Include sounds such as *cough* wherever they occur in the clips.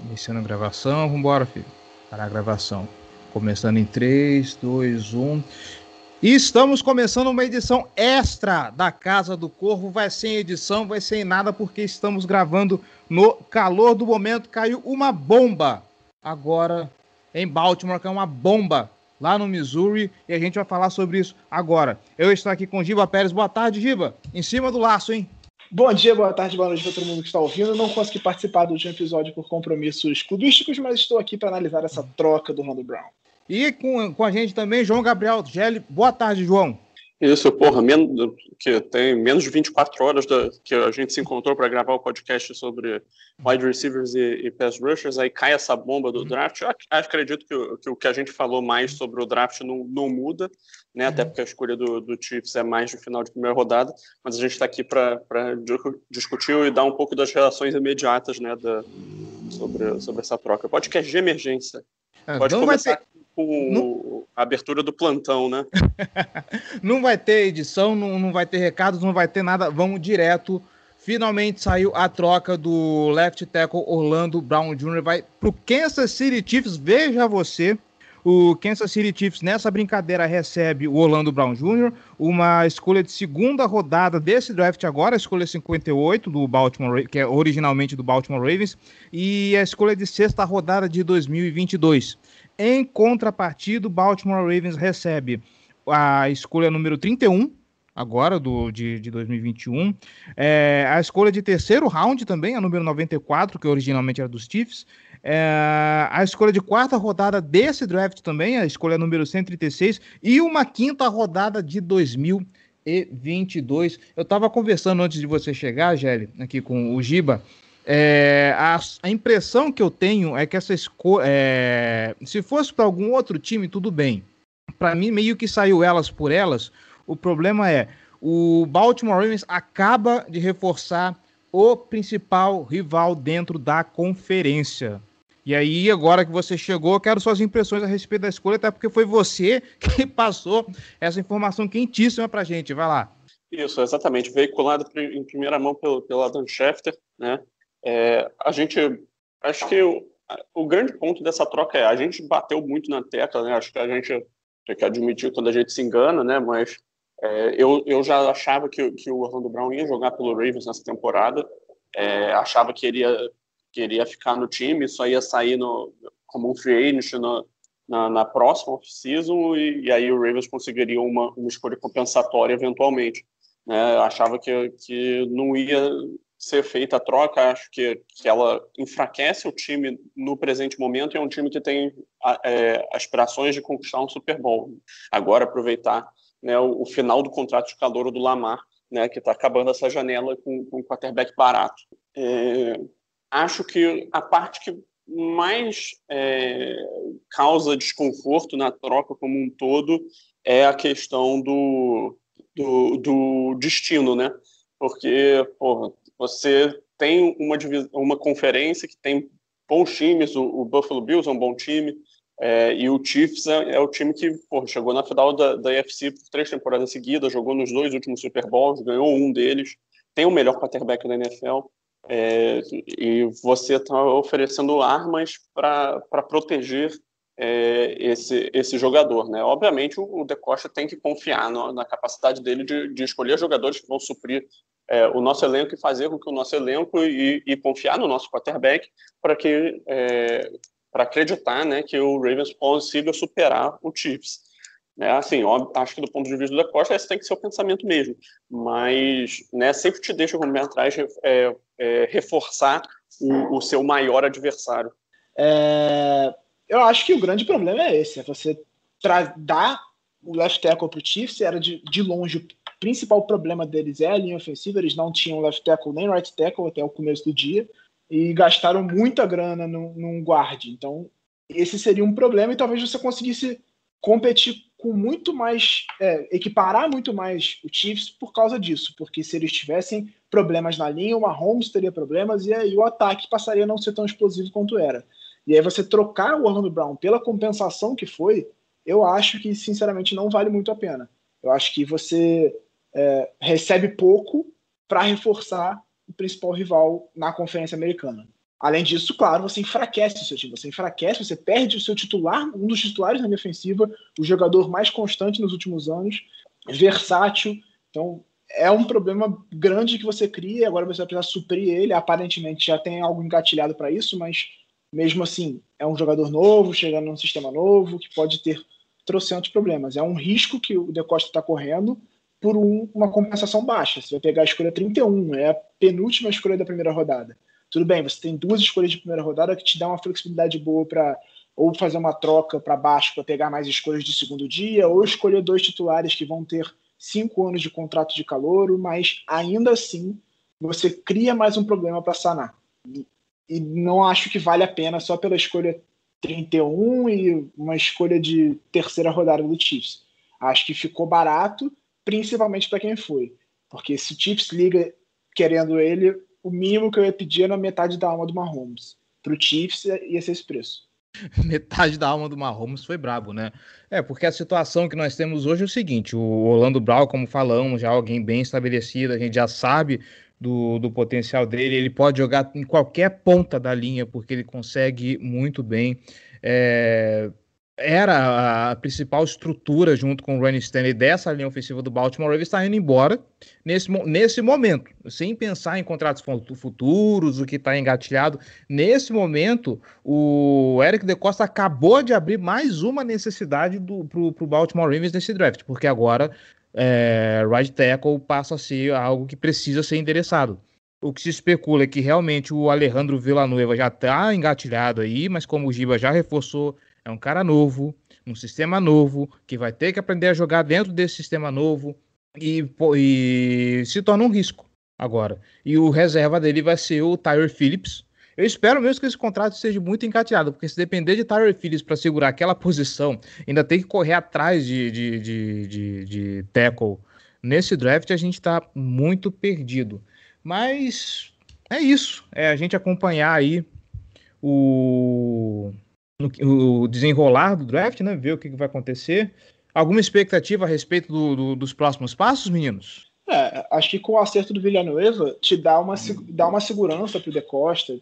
Iniciando a gravação, vamos embora, filho. Para a gravação. Começando em 3, 2, 1. E estamos começando uma edição extra da Casa do Corvo. Vai sem edição, vai sem nada, porque estamos gravando no calor do momento. Caiu uma bomba agora em Baltimore, é uma bomba lá no Missouri, e a gente vai falar sobre isso agora. Eu estou aqui com Giba Pérez. Boa tarde, Giba. Em cima do laço, hein? Bom dia, boa tarde, boa noite para todo mundo que está ouvindo. Não consegui participar do último episódio por compromissos clubísticos, mas estou aqui para analisar essa troca do Rondo Brown. E com, com a gente também, João Gabriel Gelli. Boa tarde, João. Isso, porra, menos, que tem menos de 24 horas da, que a gente se encontrou para gravar o podcast sobre wide receivers e, e pass rushers, aí cai essa bomba do draft. Eu acredito que, que o que a gente falou mais sobre o draft não, não muda, né? Até porque a escolha do, do Chiefs é mais no final de primeira rodada, mas a gente está aqui para discutir e dar um pouco das relações imediatas, né, da, sobre, sobre essa troca. Podcast de emergência. É, Pode começar. Ter com não... a abertura do plantão, né? *laughs* não vai ter edição, não, não vai ter recados, não vai ter nada. Vamos direto. Finalmente saiu a troca do left tackle Orlando Brown Jr. Vai pro Kansas City Chiefs. Veja você. O Kansas City Chiefs nessa brincadeira recebe o Orlando Brown Jr., uma escolha de segunda rodada desse draft agora, a escolha 58 do Baltimore, que é originalmente do Baltimore Ravens, e a escolha de sexta rodada de 2022. Em contrapartida, o Baltimore Ravens recebe a escolha número 31, agora do, de, de 2021. É, a escolha de terceiro round também, a número 94, que originalmente era dos Chiefs. É, a escolha de quarta rodada desse draft também, a escolha número 136. E uma quinta rodada de 2022. Eu estava conversando antes de você chegar, Gelli, aqui com o Giba. É, a, a, impressão que eu tenho é que essa escolha. É, se fosse para algum outro time, tudo bem. Para mim, meio que saiu elas por elas. O problema é o Baltimore Ravens acaba de reforçar o principal rival dentro da conferência. E aí, agora que você chegou, quero suas impressões a respeito da escolha, até porque foi você *laughs* que passou essa informação quentíssima para gente. Vai lá. Isso, exatamente. Veiculado em primeira mão pelo, pelo Adam Schefter, né? É, a gente, acho que o, o, grande ponto dessa troca é a gente bateu muito na tecla, né? Acho que a gente tem que admitir quando a gente se engana, né? Mas é, eu, eu já achava que, que o Orlando Brown ia jogar pelo Ravens nessa temporada, é, achava que iria, que iria ficar no time, só ia sair no, como um free agent na, na próxima off-season e, e, aí o Ravens conseguiria uma, uma escolha compensatória eventualmente. Né? Achava que, que não ia ser feita a troca, acho que, que ela enfraquece o time no presente momento e é um time que tem é, aspirações de conquistar um Super Bowl. Agora, aproveitar né, o, o, final do contrato de calor do Lamar, né, que está acabando essa janela com, com um quarterback barato. É, acho que a parte que mais é, causa desconforto na troca como um todo é a questão do, do, do destino, né? Porque, porra, você tem uma, uma conferência que tem bons times, o, o Buffalo Bills é um bom time, é, e o Chiefs é, é, o time que porra, chegou na final da, da UFC por três temporadas seguidas, jogou nos dois últimos Super Bowls, ganhou um deles, tem o melhor quarterback da NFL, é, e você está oferecendo armas para proteger é, esse, esse jogador. Né? Obviamente, o, o De Costa tem que confiar no, na capacidade dele de, de escolher jogadores que vão suprir é, o nosso elenco e fazer com que o nosso elenco e, e confiar no nosso quarterback para que é, para acreditar né, que o Ravens consiga superar o Chiefs. É, assim, ó, acho que do ponto de vista da Costa, esse tem que ser o pensamento mesmo. Mas né, sempre te deixa como atrás é, é, reforçar o, o, seu maior adversário. É, eu acho que o grande problema é esse: é você dar o left tackle para o Chiefs, era de, de longe principal problema deles é a linha ofensiva, eles não tinham left tackle nem right tackle até o começo do dia, e gastaram muita grana num, guard. Então, esse seria um problema, e talvez você conseguisse competir com muito mais, é, equiparar muito mais o Chiefs por causa disso, porque se eles tivessem problemas na linha, o Mahomes teria problemas, e aí o ataque passaria a não ser tão explosivo quanto era. E aí você trocar o Orlando Brown pela compensação que foi, eu acho que, sinceramente, não vale muito a pena. Eu acho que você é, recebe pouco para reforçar o principal rival na Conferência Americana. Além disso, claro, você enfraquece o seu time, você enfraquece, você perde o seu titular, um dos titulares na minha ofensiva, o jogador mais constante nos últimos anos, versátil. Então, é um problema grande que você cria, agora você vai precisar suprir ele. Aparentemente já tem algo engatilhado para isso, mas mesmo assim, é um jogador novo, chegando num sistema novo, que pode ter trocentos problemas. É um risco que o De Costa está correndo por um, uma compensação baixa. Você vai pegar a escolha 31, é a penúltima escolha da primeira rodada. Tudo bem, você tem duas escolhas de primeira rodada que te dão uma flexibilidade boa para ou fazer uma troca para baixo para pegar mais escolhas de segundo dia, ou escolher dois titulares que vão ter cinco anos de contrato de calouro, mas ainda assim você cria mais um problema para sanar. E, e não acho que vale a pena só pela escolha 31 e uma escolha de terceira rodada do Chiefs. Acho que ficou barato, principalmente para quem foi. Porque se o Chiefs liga querendo ele, o mínimo que eu ia pedir era metade da alma do Mahomes. Para o Chiefs ia ser esse preço. *laughs* Metade da alma do Mahomes foi brabo, né? É, porque a situação que nós temos hoje é o seguinte: o Orlando Brown, como falamos, já é alguém bem estabelecido, a gente já sabe do, do potencial dele, ele pode jogar em qualquer ponta da linha, porque ele consegue muito bem. É, era a principal estrutura junto com o Ronnie Stanley dessa linha ofensiva do Baltimore Ravens está indo embora nesse, nesse momento, sem pensar em contratos futuros, o que está engatilhado. Nesse momento, o Eric De Costa acabou de abrir mais uma necessidade para o Baltimore Ravens nesse draft, porque agora é, right tackle passa a ser algo que precisa ser endereçado. O que se especula é que realmente o Alejandro Villanueva já está engatilhado aí, mas como o Giba já reforçou é um cara novo, um sistema novo, que vai ter que aprender a jogar dentro desse sistema novo e, e se torna um risco agora. E o reserva dele vai ser o Tyler Phillips. Eu espero mesmo que esse contrato seja muito encateado, porque se depender de Tyler Phillips para segurar aquela posição, ainda tem que correr atrás de, de, de, de, de tackle nesse draft, a gente está muito perdido. Mas é isso, é a gente acompanhar aí o no, o desenrolar do draft, né? Ver o que, que vai acontecer. Alguma expectativa a respeito do, do, dos próximos passos, meninos? É, acho que com o acerto do Villanueva te dá uma, dá uma segurança para o De Costa,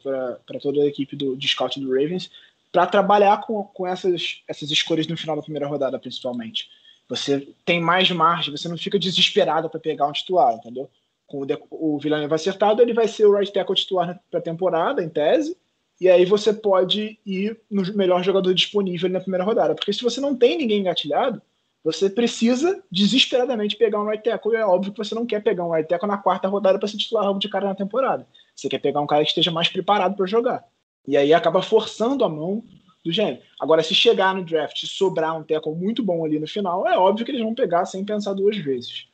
para toda a equipe do, de scout do Ravens, para trabalhar com, com essas, essas escolhas no final da primeira rodada, principalmente. Você tem mais margem, você não fica desesperado para pegar um titular, entendeu? Com o, de, o Villanueva acertado, ele vai ser o right tackle titular para a temporada, em tese, e aí você pode ir no melhor jogador disponível na primeira rodada. Porque se você não tem ninguém engatilhado, você precisa desesperadamente pegar um right tackle. E é óbvio que você não quer pegar um right tackle na quarta rodada para se titular logo de cara na temporada. Você quer pegar um cara que esteja mais preparado para jogar. E aí acaba forçando a mão do gênero. Agora, se chegar no draft e sobrar um tackle muito bom ali no final, é óbvio que eles vão pegar sem pensar duas vezes.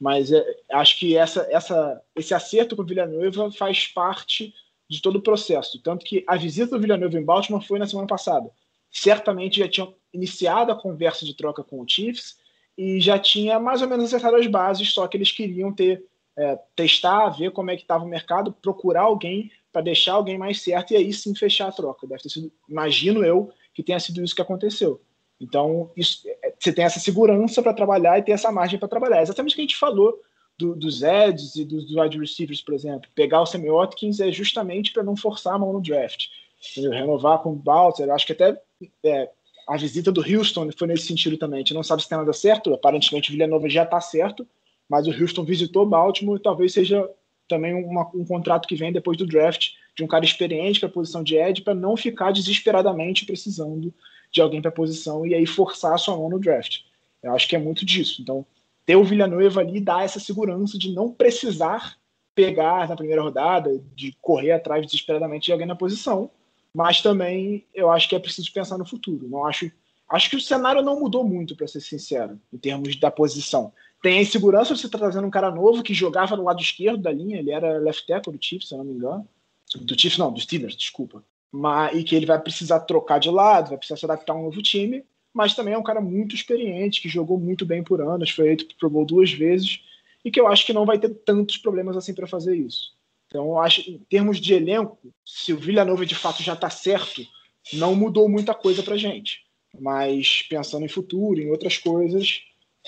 Mas é, acho que essa, essa, esse acerto com o Villanueva faz parte de todo o processo. Tanto que a visita do Villanova em Baltimore foi na semana passada. Certamente já tinham iniciado a conversa de troca com o Chiefs e já tinha mais ou menos acertado as bases, só que eles queriam ter é, testar, ver como é que estava o mercado, procurar alguém para deixar alguém mais certo e aí sim fechar a troca. Deve ter sido, imagino eu, que tenha sido isso que aconteceu. Então, isso, é, você tem essa segurança para trabalhar e ter essa margem para trabalhar. exatamente o que a gente falou do, dos Eds e dos wide receivers, por exemplo. Pegar o Sammy Watkins é justamente para não forçar a mão no draft. Renovar com o Balter, acho que até é, a visita do Houston foi nesse sentido também. A gente não sabe se tem nada certo, aparentemente Villanova já está certo, mas o Houston visitou Baltimore e talvez seja também uma, um contrato que vem depois do draft de um cara experiente para a posição de Ed para não ficar desesperadamente precisando de alguém para a posição e aí forçar a sua mão no draft. Eu acho que é muito disso. Então, ter o Villanueva ali dá essa segurança de não precisar pegar na primeira rodada, de correr atrás desesperadamente de alguém na posição, mas também eu acho que é preciso pensar no futuro. Não acho, acho que o cenário não mudou muito, para ser sincero, em termos da posição. Tem a insegurança de você tá trazendo um cara novo que jogava no lado esquerdo da linha, ele era left tackle do Chiefs, se eu não me engano. Do Chiefs não, do Steelers, desculpa. Mas, e que ele vai precisar trocar de lado, vai precisar se adaptar a um novo time mas também é um cara muito experiente, que jogou muito bem por anos, foi eleito Pro Bowl duas vezes, e que eu acho que não vai ter tantos problemas assim para fazer isso. Então, eu acho, em termos de elenco, se o Villanova de fato já está certo, não mudou muita coisa para gente. Mas pensando em futuro, em outras coisas,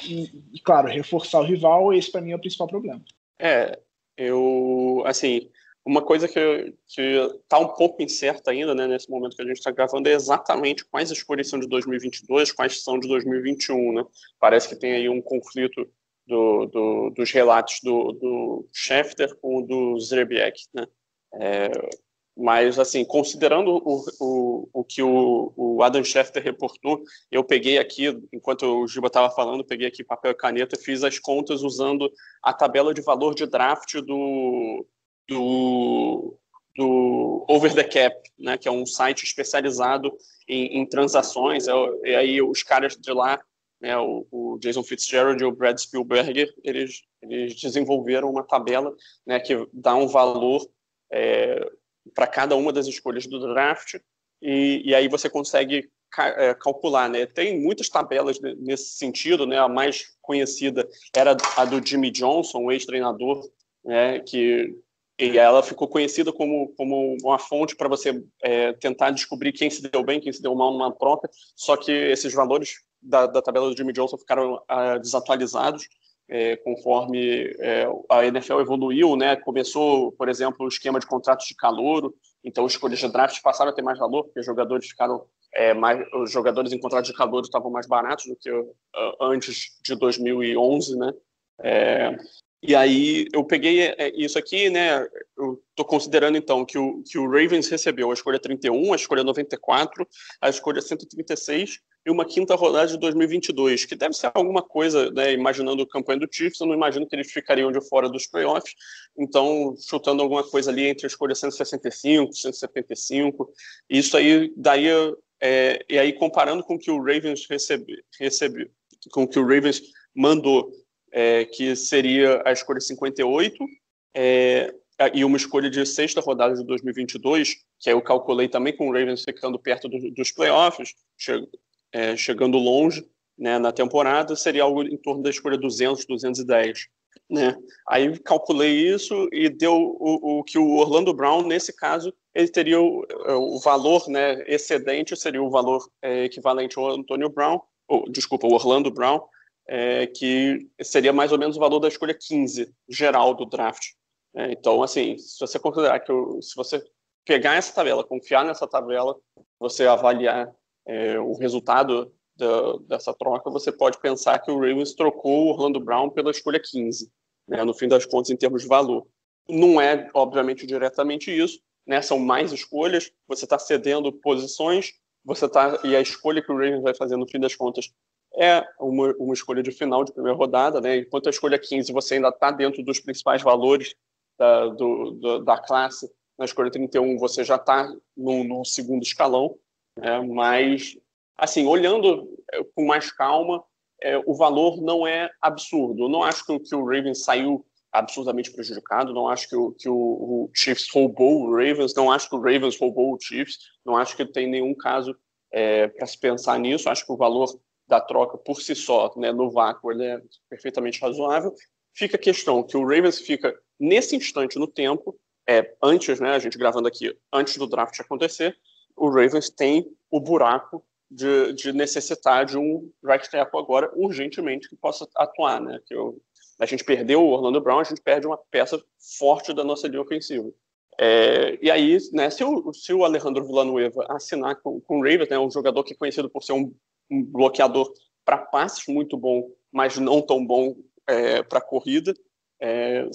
e, e claro, reforçar o rival, esse para mim é o principal problema. É, eu, assim, uma coisa que está um pouco incerta ainda, né, nesse momento que a gente está gravando, é exatamente quais escolhas são de 2022, quais são de 2021. Né? Parece que tem aí um conflito do, do, dos relatos do, do Schefter com o do Zrebiek. Né? É, mas, assim, considerando o, o, o que o, o Adam Schefter reportou, eu peguei aqui, enquanto o Giba estava falando, peguei aqui papel e caneta, fiz as contas usando a tabela de valor de draft do, do, do Over the Cap, né, que é um site especializado em, em transações. É, e aí os caras de lá, né, o, o, Jason Fitzgerald e o Brad Spielberger, eles, eles desenvolveram uma tabela né, que dá um valor é, para cada uma das escolhas do draft, e, e aí você consegue é, calcular, né? Tem muitas tabelas nesse sentido, né? A mais conhecida era a do Jimmy Johnson, ex-treinador, né? Que e ela ficou conhecida como, como uma fonte para você é, tentar descobrir quem se deu bem, quem se deu mal numa troca. Só que esses valores da, da tabela do Jimmy Johnson ficaram ah, desatualizados é, conforme é, a NFL evoluiu, né? Começou, por exemplo, o esquema de contratos de calouro, então escolhas de draft passaram a ter mais valor, porque os jogadores ficaram é, mais, os jogadores em contrato de calouro estavam mais baratos do que uh, antes de 2011, né? É, e aí eu peguei é, isso aqui, né? Eu tô considerando então que o, que o Ravens recebeu a escolha 31, a escolha 94, a escolha 136 e uma quinta rodada de 2022, que deve ser alguma coisa, né? Imaginando o campanha do Chiefs, eu não imagino que eles ficariam de fora dos playoffs. Então, chutando alguma coisa ali entre a escolha 165, 175, isso aí daria é, e aí comparando com o que o Ravens recebe, recebe com o que o Ravens mandou é, que seria a escolha 58, é, e uma escolha de sexta rodada de 2022, que eu calculei também com o Ravens ficando perto do, dos playoffs, che, é, chegando longe né, na temporada, seria algo em torno da escolha 200, 210. Né? Aí calculei isso e deu o, o, que o Orlando Brown, nesse caso, ele teria o, o valor né, excedente, seria o valor é, equivalente ao Antonio Brown, ou, desculpa, o Orlando Brown, é, que seria mais ou menos o valor da escolha 15 geral do draft. É, então, assim, se você considerar que se você pegar essa tabela, confiar nessa tabela, você avaliar é, o resultado da, dessa troca, você pode pensar que o Ravens trocou o Orlando Brown pela escolha 15, né, no fim das contas, em termos de valor. Não é, obviamente, diretamente isso, né, são mais escolhas, você está cedendo posições, você tá, e a escolha que o Ravens vai fazer no fim das contas é uma, uma escolha de final de primeira rodada, né? Enquanto a escolha 15 você ainda está dentro dos principais valores da, do, do, da classe, na escolha 31 você já está no, no, segundo escalão, né? mas, assim, olhando é, com mais calma, é, o valor não é absurdo. Eu não acho que, que o Ravens saiu absurdamente prejudicado, não acho que o, que o, o Chiefs roubou o Ravens, não acho que o Ravens roubou o Chiefs, não acho que tem nenhum caso é, para se pensar nisso, acho que o valor da troca por si só, né, no vácuo, ele é perfeitamente razoável. Fica a questão que o Ravens fica nesse instante no tempo, é, antes, né, a gente gravando aqui, antes do draft acontecer, o Ravens tem o buraco de, de necessitar de um right tackle agora urgentemente que possa atuar, né? Que eu, a gente perdeu o Orlando Brown, a gente perde uma peça forte da nossa linha ofensiva. É, e aí, né, se o, se o Alejandro Villanueva assinar com, com o Ravens, né, um jogador que é conhecido por ser um um bloqueador para passes muito bom, mas não tão bom é, para corrida. É,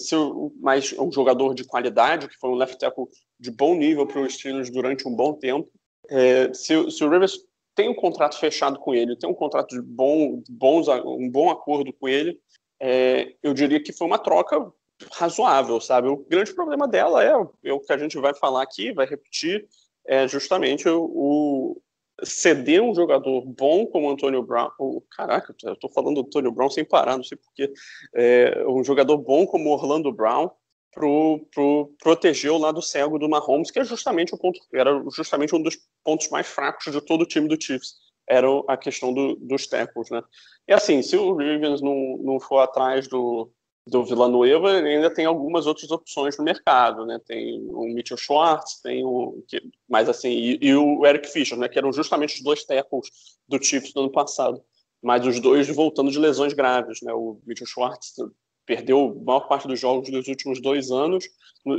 mas um jogador de qualidade, que foi um left tackle de bom nível para os Steelers durante um bom tempo. É, se, se, o Rivers tem um contrato fechado com ele, tem um contrato de bom, bons, um bom acordo com ele, é, eu diria que foi uma troca razoável, sabe? O grande problema dela é, é o que a gente vai falar aqui, vai repetir, é justamente o, ceder um jogador bom como Antônio Brown, oh, caraca, eu tô falando do Antônio Brown sem parar, não sei porquê, é, um jogador bom como Orlando Brown pro, pro proteger o lado cego do Mahomes, que é justamente o ponto, era justamente um dos pontos mais fracos de todo o time do Chiefs, era a questão do, dos tackles, né? E assim, se o Ravens não, não for atrás do, do Villanueva ainda tem algumas outras opções no mercado, né? Tem o Mitchell Schwartz, tem o mais assim e, e, o Eric Fischer, né? Que eram justamente os dois tackles do Chiefs do ano passado, mas os dois voltando de lesões graves, né? O Mitchell Schwartz perdeu a maior parte dos jogos dos últimos dois anos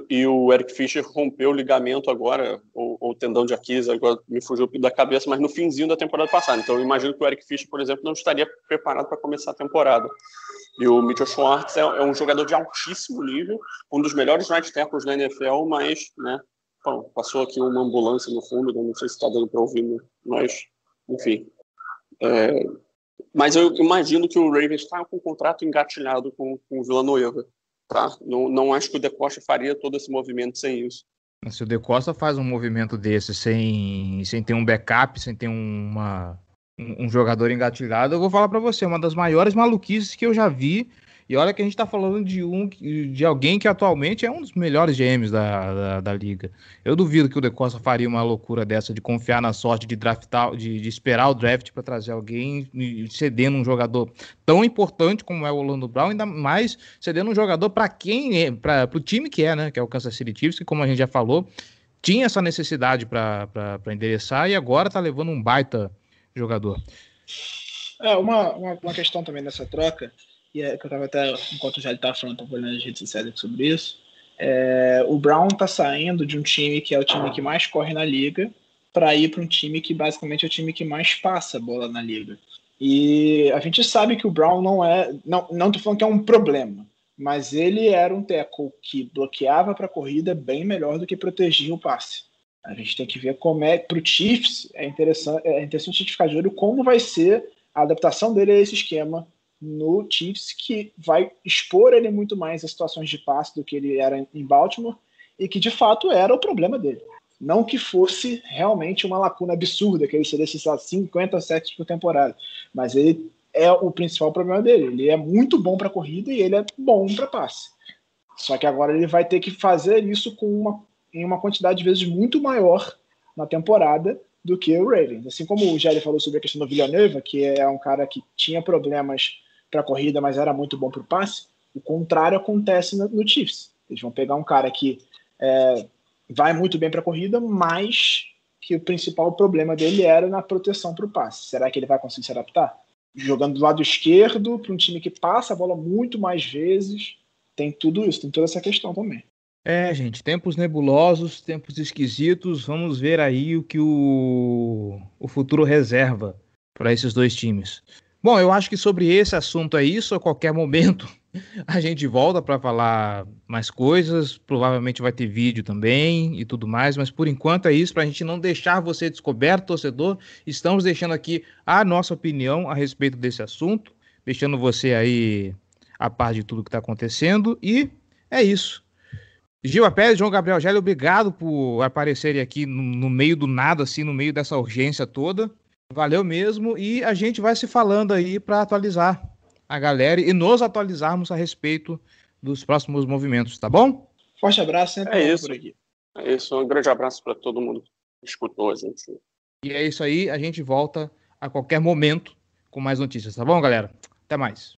e o Eric Fischer rompeu o ligamento agora, ou, ou tendão de Aquiles, agora me fugiu da cabeça, mas no finzinho da temporada passada. Então eu imagino que o Eric Fischer, por exemplo, não estaria preparado para começar a temporada. E o Mitchell Schwartz é, é, um jogador de altíssimo nível, um dos melhores right tackles da NFL, mas, né, bom, passou aqui uma ambulância no fundo, não sei se está dando para ouvir, né, mas, enfim. É, mas eu imagino que o Ravens está com um contrato engatilhado com, com o Villanueva. Tá? Não, não acho que o De Costa faria todo esse movimento sem isso. Se o De Costa faz um movimento desse sem, sem ter um backup, sem ter uma, um, jogador engatilhado, eu vou falar para você, uma das maiores maluquices que eu já vi e olha que a gente está falando de um de alguém que atualmente é um dos melhores GMs da, da, da, liga. Eu duvido que o De Costa faria uma loucura dessa de confiar na sorte de draftar, de, de esperar o draft para trazer alguém cedendo um jogador tão importante como é o Orlando Brown, ainda mais cedendo um jogador para quem é, para o time que é, né? Que é o Kansas City Chiefs, que como a gente já falou, tinha essa necessidade para endereçar e agora está levando um baita jogador. É, uma, uma, uma questão também nessa troca e é que eu estava até, enquanto já estava falando, estava olhando as redes sociais sobre isso. É, o Brown está saindo de um time que é o time que mais corre na liga para ir para um time que basicamente é o time que mais passa bola na liga. E a gente sabe que o Brown não é. Não, não tô falando que é um problema, mas ele era um tackle que bloqueava para corrida bem melhor do que protegia o passe. A gente tem que ver como é. Para o Chiefs, é interessante, é interessante a gente ficar de olho como vai ser a adaptação dele a esse esquema no Chiefs, que vai expor ele muito mais a situações de passe do que ele era em Baltimore, e que de fato era o problema dele. Não que fosse realmente uma lacuna absurda, que ele seria, lá, 50 sets por temporada, mas ele é o principal problema dele. Ele é muito bom para corrida e ele é bom para passe. Só que agora ele vai ter que fazer isso com uma, em uma quantidade de vezes muito maior na temporada do que o Ravens. Assim como o Jerry falou sobre a questão do Villanova, que é um cara que tinha problemas para a corrida, mas era muito bom para o passe. O contrário acontece no, no, Chiefs. Eles vão pegar um cara que é, vai muito bem para a corrida, mas que o principal problema dele era na proteção para o passe. Será que ele vai conseguir se adaptar? Jogando do lado esquerdo para um time que passa a bola muito mais vezes, tem tudo isso, tem toda essa questão também. É, gente, tempos nebulosos, tempos esquisitos. Vamos ver aí o que o, o futuro reserva para esses dois times. Bom, eu acho que sobre esse assunto é isso. A qualquer momento *laughs* a gente volta para falar mais coisas. Provavelmente vai ter vídeo também e tudo mais. Mas por enquanto é isso. Para a gente não deixar você descoberto, torcedor, estamos deixando aqui a nossa opinião a respeito desse assunto, deixando você aí a par de tudo que está acontecendo. E é isso. Gil Pérez, João Gabriel Gélio, obrigado por aparecerem aqui no, no meio do nada, assim, no meio dessa urgência toda. Valeu mesmo. E a gente vai se falando aí para atualizar a galera e nos atualizarmos a respeito dos próximos movimentos, tá bom? Forte abraço, sempre é isso. por aqui. É isso, um grande abraço para todo mundo que escutou a gente. E é isso aí, a gente volta a qualquer momento com mais notícias, tá bom, galera? Até mais.